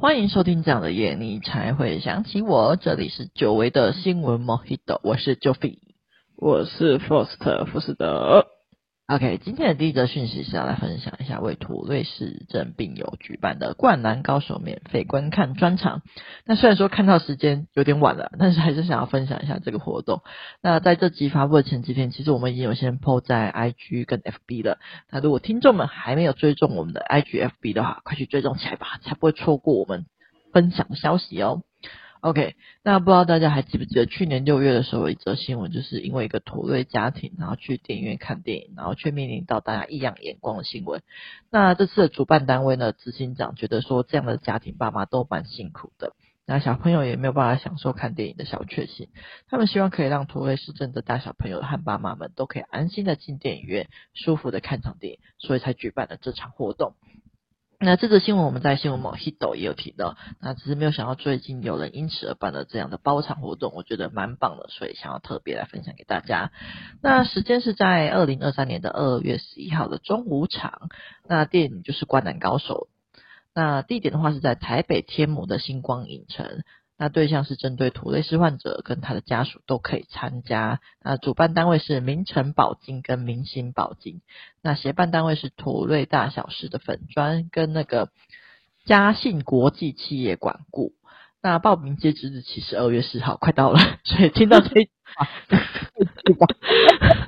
欢迎收听这样的夜，你才会想起我。这里是久违的新闻 Mojito，我是 Joffy，我是 Faust 福斯德。OK，今天的第一则讯息是要来分享一下为土瑞市政病友举办的《灌篮高手》免费观看专场。那虽然说看到时间有点晚了，但是还是想要分享一下这个活动。那在这集发布的前几天，其实我们已经有先 po 在 IG 跟 FB 了。那如果听众们还没有追踪我们的 IG、FB 的话，快去追踪起来吧，才不会错过我们分享的消息哦。OK，那不知道大家还记不记得去年六月的时候一则新闻，就是因为一个土瑞家庭，然后去电影院看电影，然后却面临到大家异样眼光的新闻。那这次的主办单位呢，执行长觉得说这样的家庭爸妈都蛮辛苦的，那小朋友也没有办法享受看电影的小确幸。他们希望可以让土瑞市镇的大小朋友和爸妈们都可以安心的进电影院，舒服的看场电影，所以才举办了这场活动。那这则新闻我们在新闻网 Hito 也有提到，那只是没有想到最近有人因此而办了这样的包场活动，我觉得蛮棒的，所以想要特别来分享给大家。那时间是在二零二三年的二月十一号的中午场，那电影就是《灌篮高手》，那地点的话是在台北天母的星光影城。那对象是针对土瑞氏患者跟他的家属都可以参加。那主办单位是明诚保金跟明星保金。那协办单位是土瑞大小事的粉砖跟那个嘉信国际企业管顾。那报名截止日期是二月四号，快到了，所以听到这一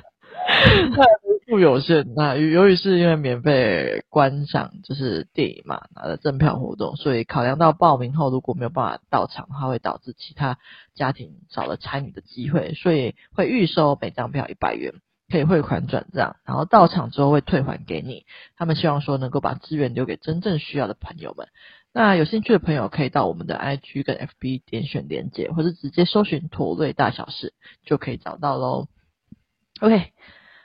句话，数有限，那由于是因为免费观赏就是电影嘛，拿的赠票活动，所以考量到报名后如果没有办法到场，它会导致其他家庭少了参与的机会，所以会预收每张票一百元，可以汇款转账，然后到场之后会退还给你。他们希望说能够把资源留给真正需要的朋友们。那有兴趣的朋友可以到我们的 IG 跟 FB 点选连接，或者直接搜寻驼队大小事就可以找到喽。OK，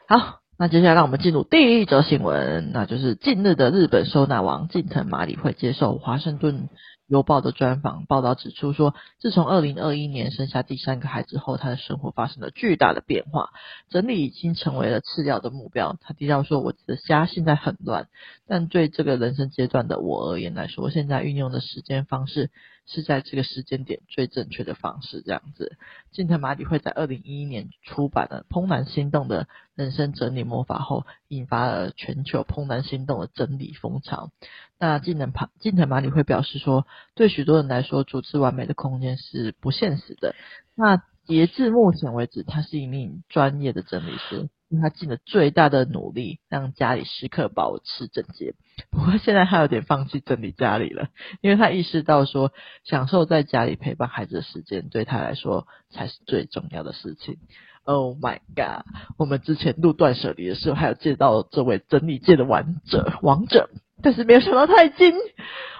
好。那接下来让我们进入第一则新闻，那就是近日的日本收纳王近藤麻里惠接受华盛顿邮报的专访，报道指出说，自从二零二一年生下第三个孩子后，他的生活发生了巨大的变化，整理已经成为了次要的目标。他提到说：“我的家现在很乱，但对这个人生阶段的我而言来说，现在运用的时间方式。”是在这个时间点最正确的方式，这样子。近藤麻里惠在二零一一年出版了《怦然心动的人生整理魔法》后，引发了全球怦然心动的整理风潮。那近藤麻近藤麻里惠表示说，对许多人来说，组织完美的空间是不现实的。那截至目前为止，他是一名专业的整理师。因为他尽了最大的努力，让家里时刻保持整洁。不过现在他有点放弃整理家里了，因为他意识到说，享受在家里陪伴孩子的时间，对他来说才是最重要的事情。Oh my god！我们之前录断舍离的时候，还有见到这位整理界的王者，王者，但是没有想到他已经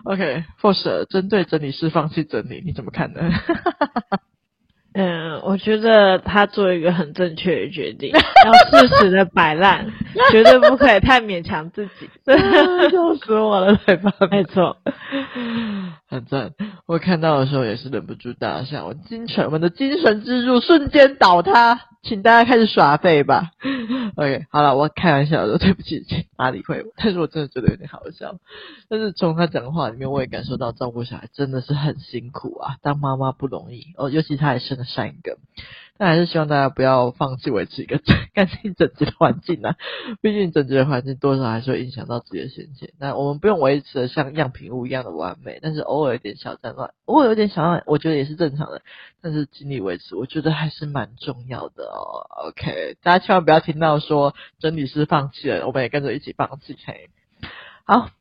OK，Force 针对整理师放弃整理，你怎么看呢？嗯，我觉得他做一个很正确的决定，要适时的摆烂，绝对不可以太勉强自己。笑死我了，对吧？没错，很赞。我看到的时候也是忍不住大笑，我精神，我们的精神支柱瞬间倒塌。请大家开始耍废吧。OK，好了，我开玩笑的，对不起，请麻里惠，但是我真的觉得有点好笑。但是从他讲话里面，我也感受到照顾小孩真的是很辛苦啊，当妈妈不容易哦，尤其他还生了三个。但还是希望大家不要放弃维持一个 干净整洁的环境啊！毕竟整洁的环境多少还是会影响到自己的心情。那我们不用维持的像样品屋一样的完美，但是偶尔有点小战乱，我有点小乱，我觉得也是正常的。但是尽力维持，我觉得还是蛮重要的哦。OK，大家千万不要听到说整理师放弃了，我们也跟着一起放弃。嘿，好。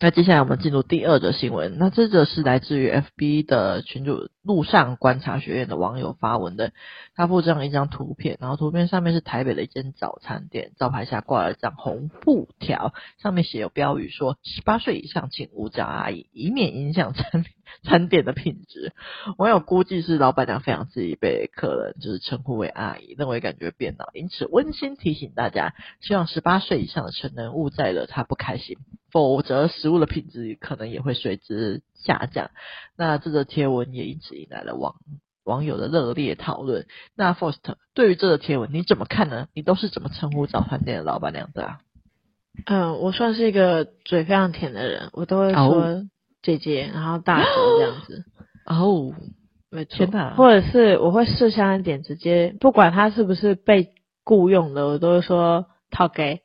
那接下来我们进入第二则新闻。那这则是来自于 FB 的群主路上观察学院的网友发文的。他附上一张图片，然后图片上面是台北的一间早餐店，招牌下挂了一张红布条，上面写有标语说：十八岁以上请勿叫阿姨，以免影响餐 餐点的品质。网友估计是老板娘非常自意被客人就是称呼为阿姨，认为感觉变老，因此温馨提醒大家，希望十八岁以上的成人勿再惹他不开心。否则，食物的品质可能也会随之下降。那这个贴文也因此引来了网网友的热烈讨论。那 First 对于这个贴文你怎么看呢？你都是怎么称呼早餐店的老板娘的啊？嗯，我算是一个嘴非常甜的人，我都会说姐姐，然后大姐这样子。哦，没错。或者是我会识相一点，直接不管他是不是被雇佣的，我都会说讨给。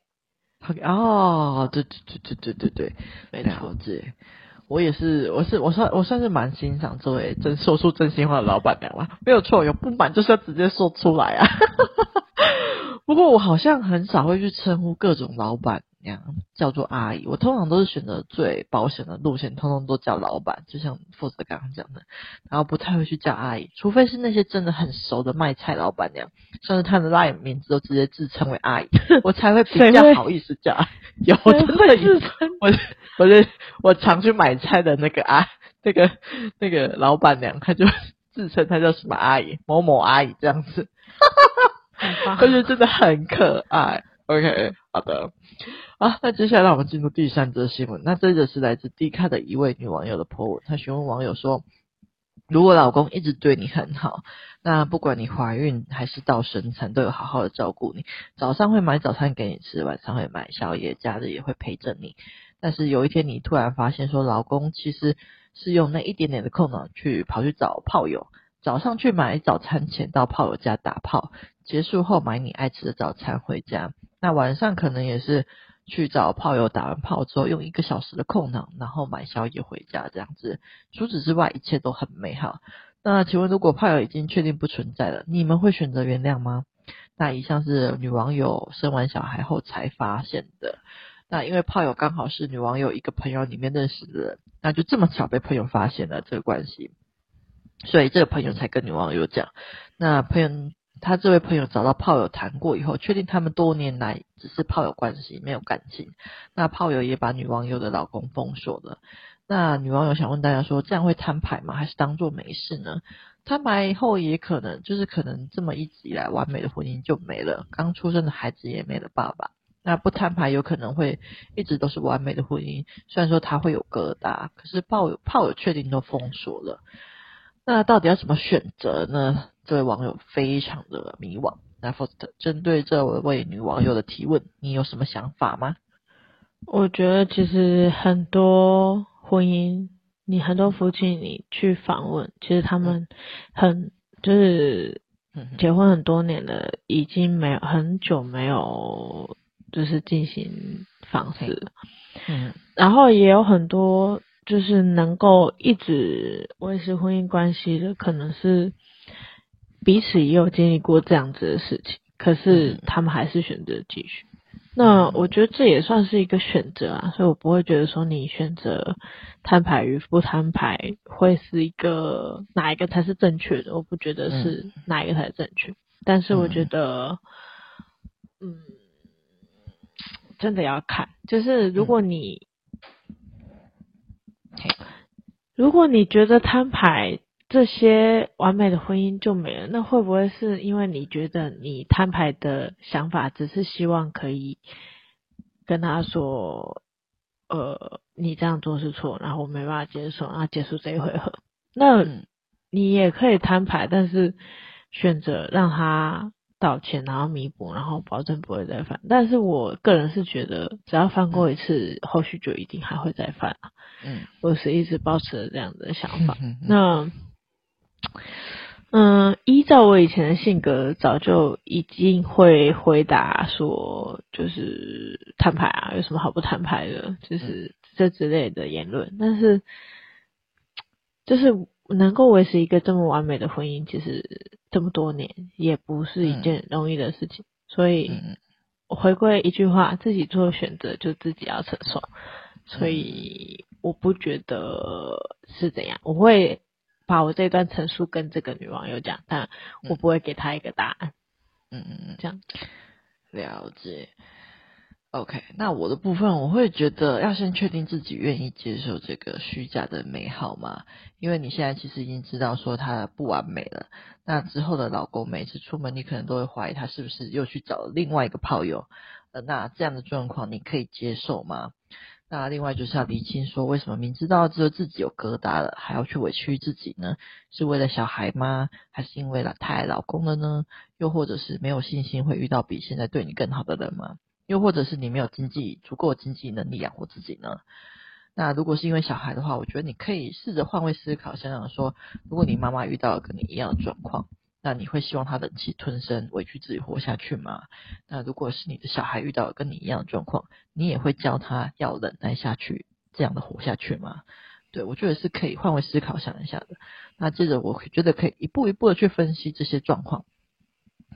讨给哦，对对对对对对对，没错。姐我也是，我是我算我算是蛮欣赏这位真说出真心话的老板娘了。没有错，有不满就是要直接说出来啊。不过我好像很少会去称呼各种老板娘叫做阿姨，我通常都是选择最保险的路线，通通都叫老板，就像负责刚刚讲的，然后不太会去叫阿姨，除非是那些真的很熟的卖菜老板娘，甚至他的 LINE 名字都直接自称为阿姨，我才会比较好意思叫。有真的自称，我我是我常去买菜的那个阿 那个那个老板娘，她就自称她叫什么阿姨，某某阿姨这样子。我觉得真的很可爱。OK，好的。啊，那接下来让我们进入第三则新闻。那这个是来自 D 卡的一位女网友的 po 文，她询问网友说：“如果老公一直对你很好，那不管你怀孕还是到生产，都有好好的照顾你，早上会买早餐给你吃，晚上会买宵夜，假日也会陪着你。但是有一天你突然发现说，老公其实是用那一点点的空档去跑去找炮友。”早上去买早餐前到炮友家打炮，结束后买你爱吃的早餐回家。那晚上可能也是去找炮友打完炮之后，用一个小时的空档，然后买宵夜回家这样子。除此之外，一切都很美好。那请问，如果炮友已经确定不存在了，你们会选择原谅吗？那以上是女网友生完小孩后才发现的。那因为炮友刚好是女网友一个朋友里面认识的人，那就这么巧被朋友发现了这个关系。所以这个朋友才跟女网友讲，那朋友他这位朋友找到炮友谈过以后，确定他们多年来只是炮友关系，没有感情。那炮友也把女网友的老公封锁了。那女网友想问大家说，这样会摊牌吗？还是当做没事呢？摊牌以后也可能就是可能这么一直以来完美的婚姻就没了，刚出生的孩子也没了爸爸。那不摊牌有可能会一直都是完美的婚姻，虽然说他会有疙瘩，可是炮友炮友确定都封锁了。那到底要怎么选择呢？这位网友非常的迷惘。那 First，针对这位女网友的提问，你有什么想法吗？我觉得其实很多婚姻，你很多夫妻，你去访问，其实他们很就是结婚很多年了，已经没有很久没有就是进行房事，嗯，然后也有很多。就是能够一直维持婚姻关系的，可能是彼此也有经历过这样子的事情，可是他们还是选择继续。那我觉得这也算是一个选择啊，所以我不会觉得说你选择摊牌与不摊牌会是一个哪一个才是正确的，我不觉得是哪一个才是正确。但是我觉得，嗯，真的要看，就是如果你。如果你觉得摊牌这些完美的婚姻就没了，那会不会是因为你觉得你摊牌的想法只是希望可以跟他说，呃，你这样做是错，然后我没办法接受，然后结束这一回合？那你也可以摊牌，但是选择让他。道歉，然后弥补，然后保证不会再犯。但是我个人是觉得，只要犯过一次，嗯、后续就一定还会再犯。嗯，我是一直保持着这样的想法。嗯、那，嗯，依照我以前的性格，早就已经会回答说，就是摊牌啊，有什么好不摊牌的？就是这之类的言论。但是，就是能够维持一个这么完美的婚姻，其实。这么多年也不是一件容易的事情，嗯、所以我回归一句话：自己做选择就自己要承受。所以我不觉得是怎样，我会把我这段陈述跟这个女网友讲，但我不会给她一个答案。嗯嗯嗯，这样了解。OK，那我的部分，我会觉得要先确定自己愿意接受这个虚假的美好吗，因为你现在其实已经知道说他不完美了。那之后的老公每次出门，你可能都会怀疑他是不是又去找了另外一个炮友。呃，那这样的状况你可以接受吗？那另外就是要厘清说，为什么明知道只有自己有疙瘩了，还要去委屈自己呢？是为了小孩吗？还是因为了太爱老公了呢？又或者是没有信心会遇到比现在对你更好的人吗？又或者是你没有经济足够经济能力养活自己呢？那如果是因为小孩的话，我觉得你可以试着换位思考，想想说，如果你妈妈遇到跟你一样的状况，那你会希望他忍气吞声，委屈自己活下去吗？那如果是你的小孩遇到跟你一样的状况，你也会教他要忍耐下去，这样的活下去吗？对，我觉得是可以换位思考想一下的。那接着，我觉得可以一步一步的去分析这些状况。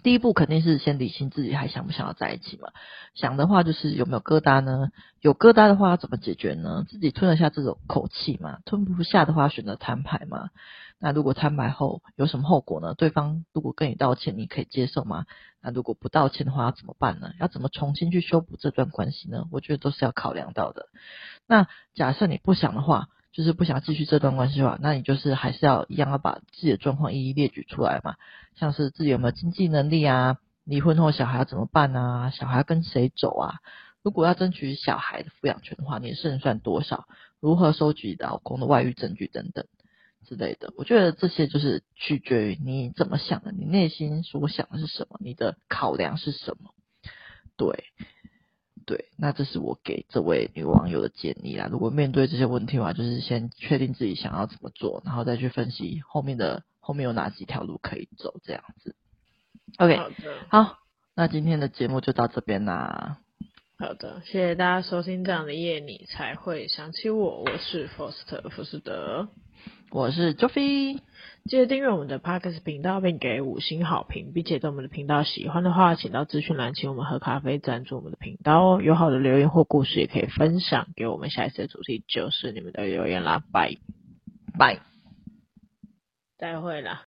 第一步肯定是先理清自己还想不想要在一起嘛。想的话就是有没有疙瘩呢？有疙瘩的话要怎么解决呢？自己吞得下这种口气吗？吞不下的话选择摊牌吗？那如果摊牌后有什么后果呢？对方如果跟你道歉，你可以接受吗？那如果不道歉的话要怎么办呢？要怎么重新去修补这段关系呢？我觉得都是要考量到的。那假设你不想的话。就是不想继续这段关系的话，那你就是还是要一样要把自己的状况一一列举出来嘛，像是自己有没有经济能力啊，离婚后小孩要怎么办啊，小孩跟谁走啊？如果要争取小孩的抚养权的话，你的胜算多少？如何收集老公的外遇证据等等之类的？我觉得这些就是取决于你怎么想的，你内心所想的是什么，你的考量是什么？对。对，那这是我给这位女网友的建议啦。如果面对这些问题的话，就是先确定自己想要怎么做，然后再去分析后面的后面有哪几条路可以走，这样子。OK，好的，好，那今天的节目就到这边啦。好的，谢谢大家收听。这样的夜你才会想起我，我是 Foster 福斯德，我是 Joffy。记得订阅我们的 Parks 频道，并给五星好评，并且对我们的频道喜欢的话，请到资讯栏请我们喝咖啡赞助我们的频道哦。有好的留言或故事也可以分享给我们。下一次的主题就是你们的留言啦，拜拜，再会啦。